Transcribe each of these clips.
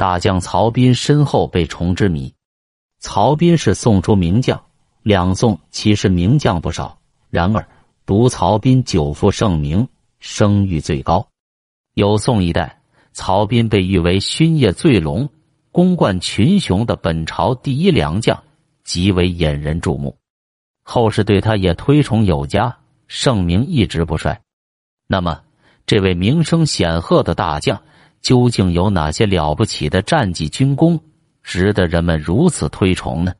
大将曹彬身后被虫之谜。曹彬是宋初名将，两宋其实名将不少，然而独曹彬久负盛名，声誉最高。有宋一代，曹彬被誉为勋业最隆、功冠群雄的本朝第一良将，极为引人注目。后世对他也推崇有加，盛名一直不衰。那么，这位名声显赫的大将究竟有哪些了不起的战绩军功，值得人们如此推崇呢？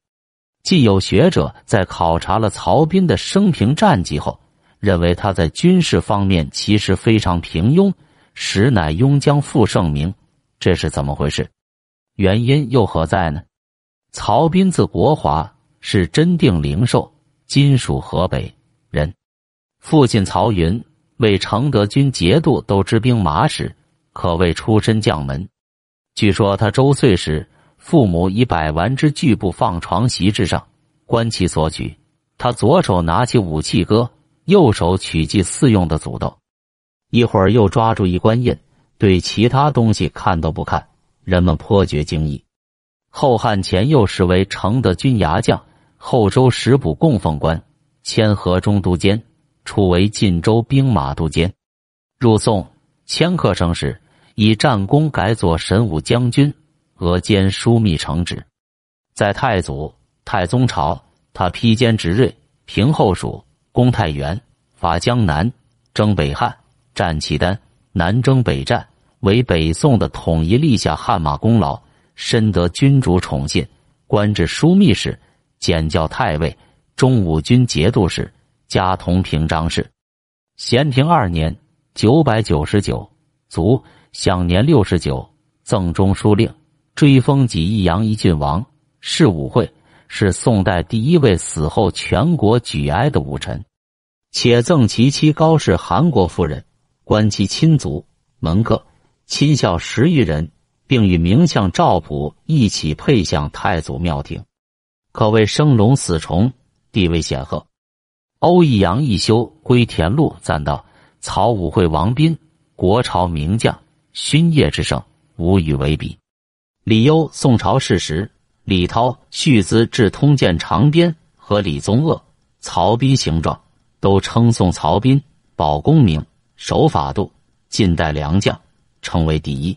既有学者在考察了曹彬的生平战绩后，认为他在军事方面其实非常平庸。实乃庸将负盛名，这是怎么回事？原因又何在呢？曹彬字国华，是真定灵寿（今属河北）人。父亲曹云为承德军节度都知兵马使，可谓出身将门。据说他周岁时，父母以百丸之巨布放床席之上，观其所取，他左手拿起武器戈，右手取祭祀用的祖豆。一会儿又抓住一官印，对其他东西看都不看，人们颇觉惊异。后汉前又时为承德军牙将，后周时补供奉官，迁河中都监，初为晋州兵马都监。入宋，迁客省时，以战功改左神武将军，额兼枢密承旨。在太祖、太宗朝，他披坚执锐，平后蜀，攻太原，伐江南，征北汉。战契丹，南征北战，为北宋的统一立下汗马功劳，深得君主宠信，官至枢密使，检校太尉，中武军节度使，加同平章事。咸平二年（九百九十九）卒，享年六十九，赠中书令，追封己益阳一郡王。是武会，是宋代第一位死后全国举哀的武臣，且赠其妻高氏韩国夫人。观其亲族门客亲孝十余人，并与名相赵普一起配享太祖庙庭，可谓生龙死虫，地位显赫。欧益阳一休归田路赞道：“曹武会王斌，国朝名将，勋业之盛，无与为比。”李攸宋朝事时，李涛续资至通鉴长编和李宗鄂曹彬形状，都称颂曹彬保功名。守法度，近代良将，称为第一。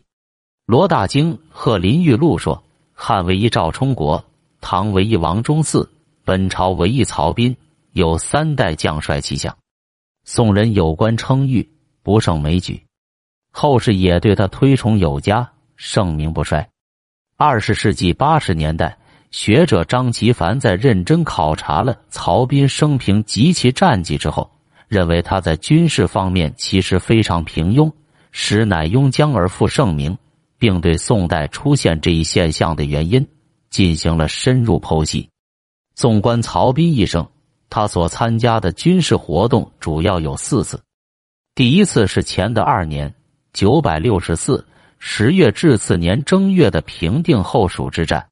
罗大经贺林玉露说：汉为一赵充国，唐为一王忠嗣，本朝为一曹彬，有三代将帅气象。宋人有关称誉，不胜枚举。后世也对他推崇有加，盛名不衰。二十世纪八十年代，学者张其凡在认真考察了曹彬生平及其战绩之后。认为他在军事方面其实非常平庸，实乃庸将而负盛名，并对宋代出现这一现象的原因进行了深入剖析。纵观曹彬一生，他所参加的军事活动主要有四次。第一次是乾德二年（九百六十四）十月至次年正月的平定后蜀之战，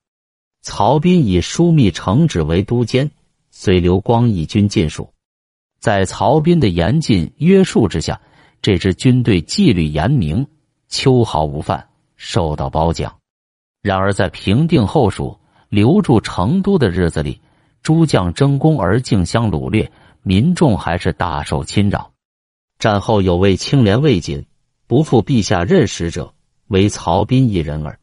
曹彬以枢密承旨为都监，随刘光义军进蜀。在曹彬的严禁约束之下，这支军队纪律严明，秋毫无犯，受到褒奖。然而，在平定后蜀、留住成都的日子里，诸将争功而竞相掳掠，民众还是大受侵扰。战后有位清廉未谨、不负陛下任使者，为曹彬一人耳，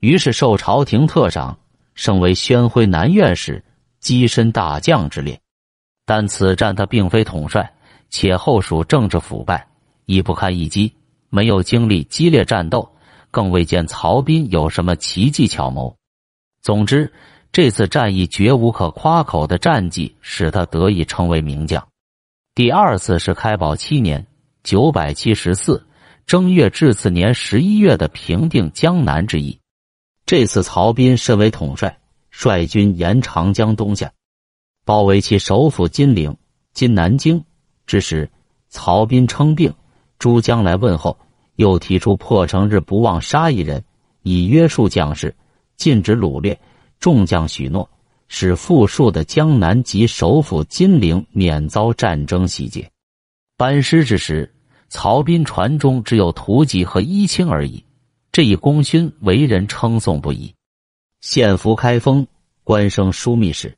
于是受朝廷特赏，升为宣徽南院使，跻身大将之列。但此战他并非统帅，且后蜀政治腐败，已不堪一击，没有经历激烈战斗，更未见曹彬有什么奇技巧谋。总之，这次战役绝无可夸口的战绩，使他得以成为名将。第二次是开宝七年（九百七十四）正月至次年十一月的平定江南之役。这次曹彬身为统帅，率军沿长江东下。包围其首府金陵（今南京）之时，曹彬称病，诸将来问候，又提出破城日不忘杀一人，以约束将士，禁止掳掠。众将许诺，使富庶的江南及首府金陵免遭战争洗劫。班师之时，曹彬船中只有图吉和衣青而已。这一功勋为人称颂不已。献俘开封，官升枢密使。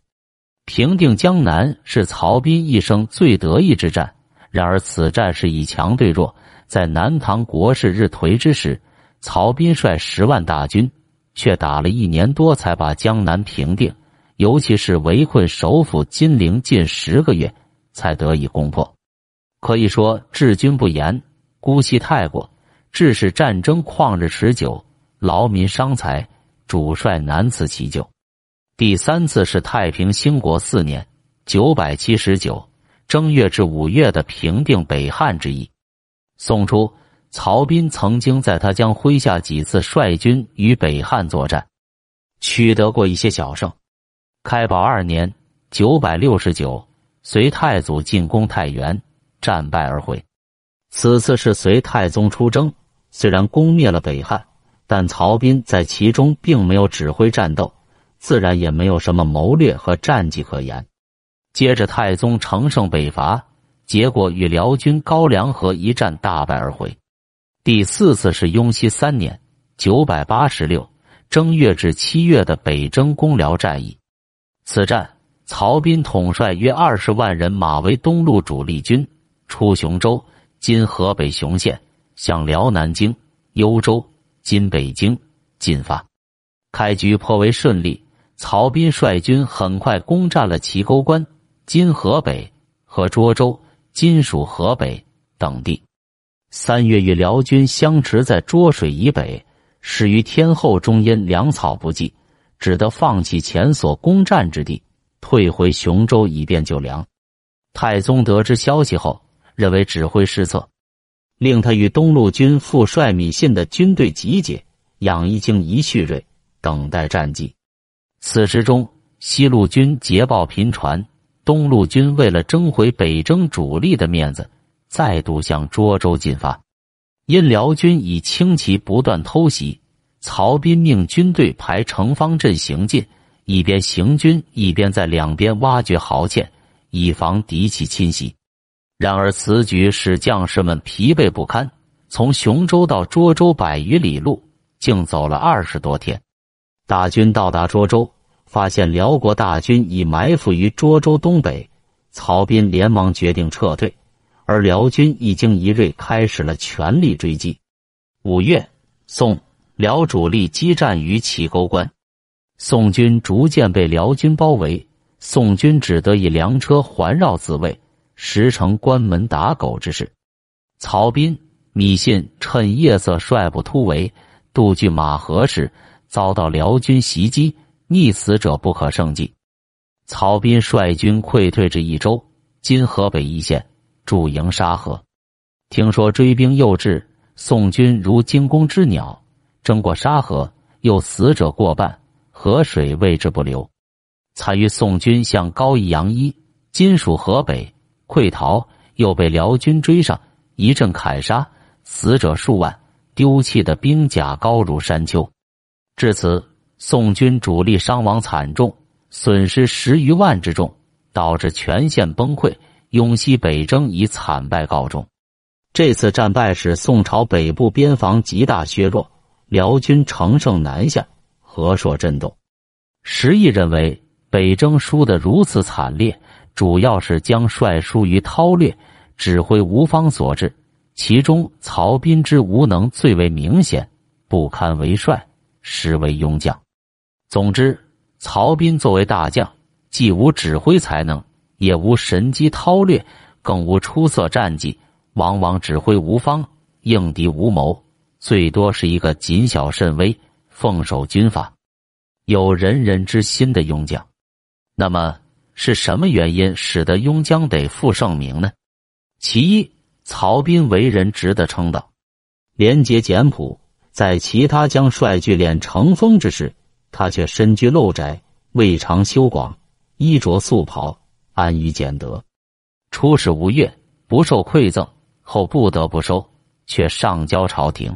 平定江南是曹彬一生最得意之战。然而此战是以强对弱，在南唐国势日颓之时，曹彬率十万大军，却打了一年多才把江南平定。尤其是围困首府金陵近十个月，才得以攻破。可以说治军不严，姑息太过，致使战争旷日持久，劳民伤财，主帅难辞其咎。第三次是太平兴国四年（九百七十九）正月至五月的平定北汉之役。宋初，曹彬曾经在他将麾下几次率军与北汉作战，取得过一些小胜。开宝二年（九百六十九），隋太祖进攻太原，战败而回。此次是隋太宗出征，虽然攻灭了北汉，但曹彬在其中并没有指挥战斗。自然也没有什么谋略和战绩可言。接着，太宗乘胜北伐，结果与辽军高梁河一战大败而回。第四次是雍熙三年（九百八十六）正月至七月的北征攻辽战役。此战，曹彬统帅约二十万人马为东路主力军，出雄州（今河北雄县），向辽南京、幽州（今北京）进发。开局颇为顺利。曹彬率军很快攻占了齐沟关（今河北）和涿州（今属河北）等地。三月与辽军相持在涿水以北，始于天后中因粮草不济，只得放弃前所攻占之地，退回雄州以便救粮。太宗得知消息后，认为指挥失策，令他与东路军副帅米信的军队集结，养一精一蓄锐，等待战机。此时中，西路军捷报频传，东路军为了争回北征主力的面子，再度向涿州进发。因辽军以轻骑不断偷袭，曹彬命军队排城方阵行进，一边行军一边在两边挖掘壕堑，以防敌气侵袭。然而此举使将士们疲惫不堪，从雄州到涿州百余里路，竟走了二十多天。大军到达涿州。发现辽国大军已埋伏于涿州东北，曹彬连忙决定撤退，而辽军一经一锐，开始了全力追击。五月，宋辽主力激战于祁沟关，宋军逐渐被辽军包围，宋军只得以粮车环绕自卫，实成关门打狗之势。曹彬、米信趁夜色率部突围，渡据马河时，遭到辽军袭击。溺死者不可胜计，曹彬率军溃退至益州（今河北易县），驻营沙河。听说追兵又至，宋军如惊弓之鸟，争过沙河，又死者过半，河水为之不流。参与宋军向高邑杨一（今属河北）溃逃，又被辽军追上，一阵砍杀，死者数万，丢弃的兵甲高如山丘。至此。宋军主力伤亡惨重，损失十余万之众，导致全线崩溃。雍熙北征以惨败告终。这次战败使宋朝北部边防极大削弱，辽军乘胜南下，河朔震动。石毅认为，北征输得如此惨烈，主要是将帅疏于韬略，指挥无方所致。其中，曹彬之无能最为明显，不堪为帅，实为庸将。总之，曹彬作为大将，既无指挥才能，也无神机韬略，更无出色战绩，往往指挥无方，应敌无谋，最多是一个谨小慎微、奉守军法、有人人之心的庸将。那么，是什么原因使得庸将得负盛名呢？其一，曹彬为人值得称道，廉洁简朴，在其他将率聚敛成风之时。他却身居陋宅，未尝修广，衣着素袍，安于俭德。出使吴越，不受馈赠，后不得不收，却上交朝廷，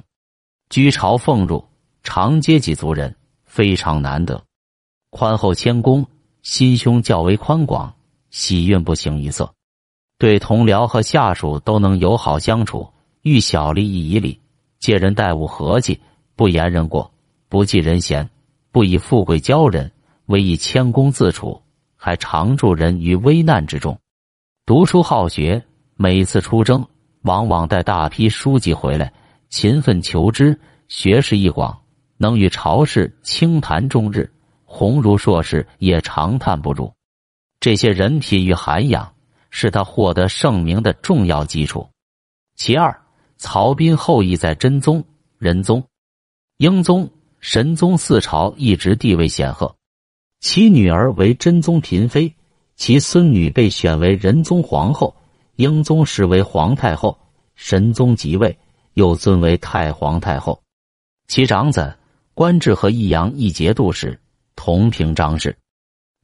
居朝俸禄，常阶级族人，非常难得。宽厚谦恭，心胸较为宽广，喜运不形于色，对同僚和下属都能友好相处，遇小利益以礼，借人待物和气，不言人过，不计人嫌，不以富贵骄人，唯以谦恭自处，还常助人于危难之中。读书好学，每次出征，往往带大批书籍回来，勤奋求知，学识一广，能与朝士倾谈终日。鸿儒硕士也长叹不如。这些人品与涵养，是他获得盛名的重要基础。其二，曹彬后裔在真宗、仁宗、英宗、神宗四朝一直地位显赫，其女儿为真宗嫔妃。其孙女被选为仁宗皇后，英宗时为皇太后，神宗即位又尊为太皇太后。其长子官至和益阳一节度使，同平章事。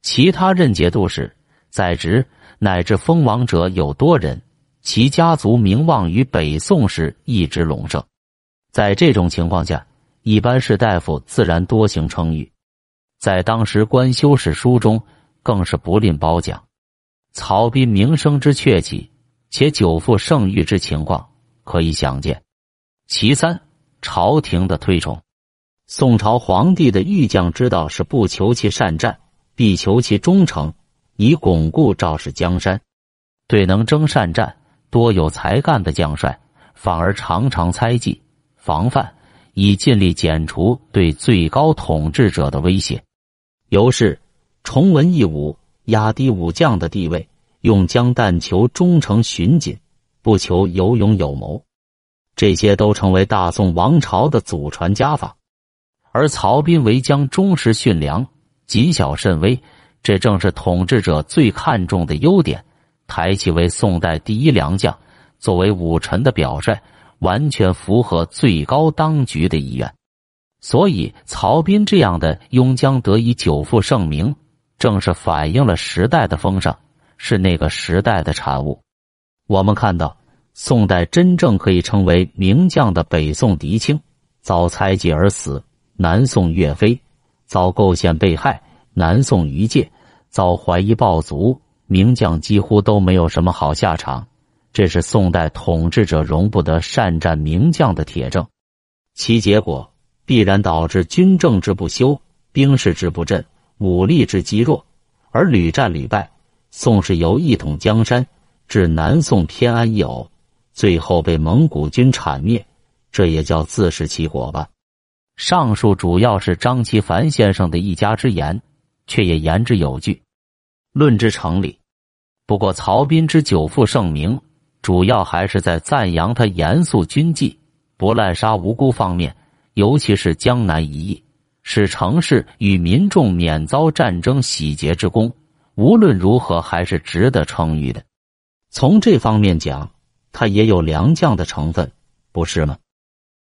其他任节度使在职乃至封王者有多人，其家族名望于北宋时一直隆盛。在这种情况下，一般士大夫自然多行称誉，在当时官修史书中。更是不吝褒奖，曹彬名声之鹊起，且久负盛誉之情况可以想见。其三，朝廷的推崇。宋朝皇帝的御将之道是不求其善战，必求其忠诚，以巩固赵氏江山。对能征善战、多有才干的将帅，反而常常猜忌、防范，以尽力减除对最高统治者的威胁。由是。崇文抑武，压低武将的地位，用将但求忠诚循谨，不求有勇有谋，这些都成为大宋王朝的祖传家法。而曹彬为将忠实驯良，谨小慎微，这正是统治者最看重的优点，抬起为宋代第一良将，作为武臣的表率，完全符合最高当局的意愿。所以，曹彬这样的庸将得以久负盛名。正是反映了时代的风尚，是那个时代的产物。我们看到，宋代真正可以称为名将的北宋狄青，遭猜忌而死；南宋岳飞遭构陷被害；南宋于介遭怀疑暴卒。名将几乎都没有什么好下场，这是宋代统治者容不得善战名将的铁证。其结果必然导致军政之不修，兵士之不振。武力之积弱，而屡战屡败。宋是由一统江山，至南宋偏安一隅，最后被蒙古军铲灭，这也叫自食其果吧。上述主要是张其凡先生的一家之言，却也言之有据，论之成理。不过曹彬之久负盛名，主要还是在赞扬他严肃军纪、不滥杀无辜方面，尤其是江南一役。使城市与民众免遭战争洗劫之功，无论如何还是值得称誉的。从这方面讲，他也有良将的成分，不是吗？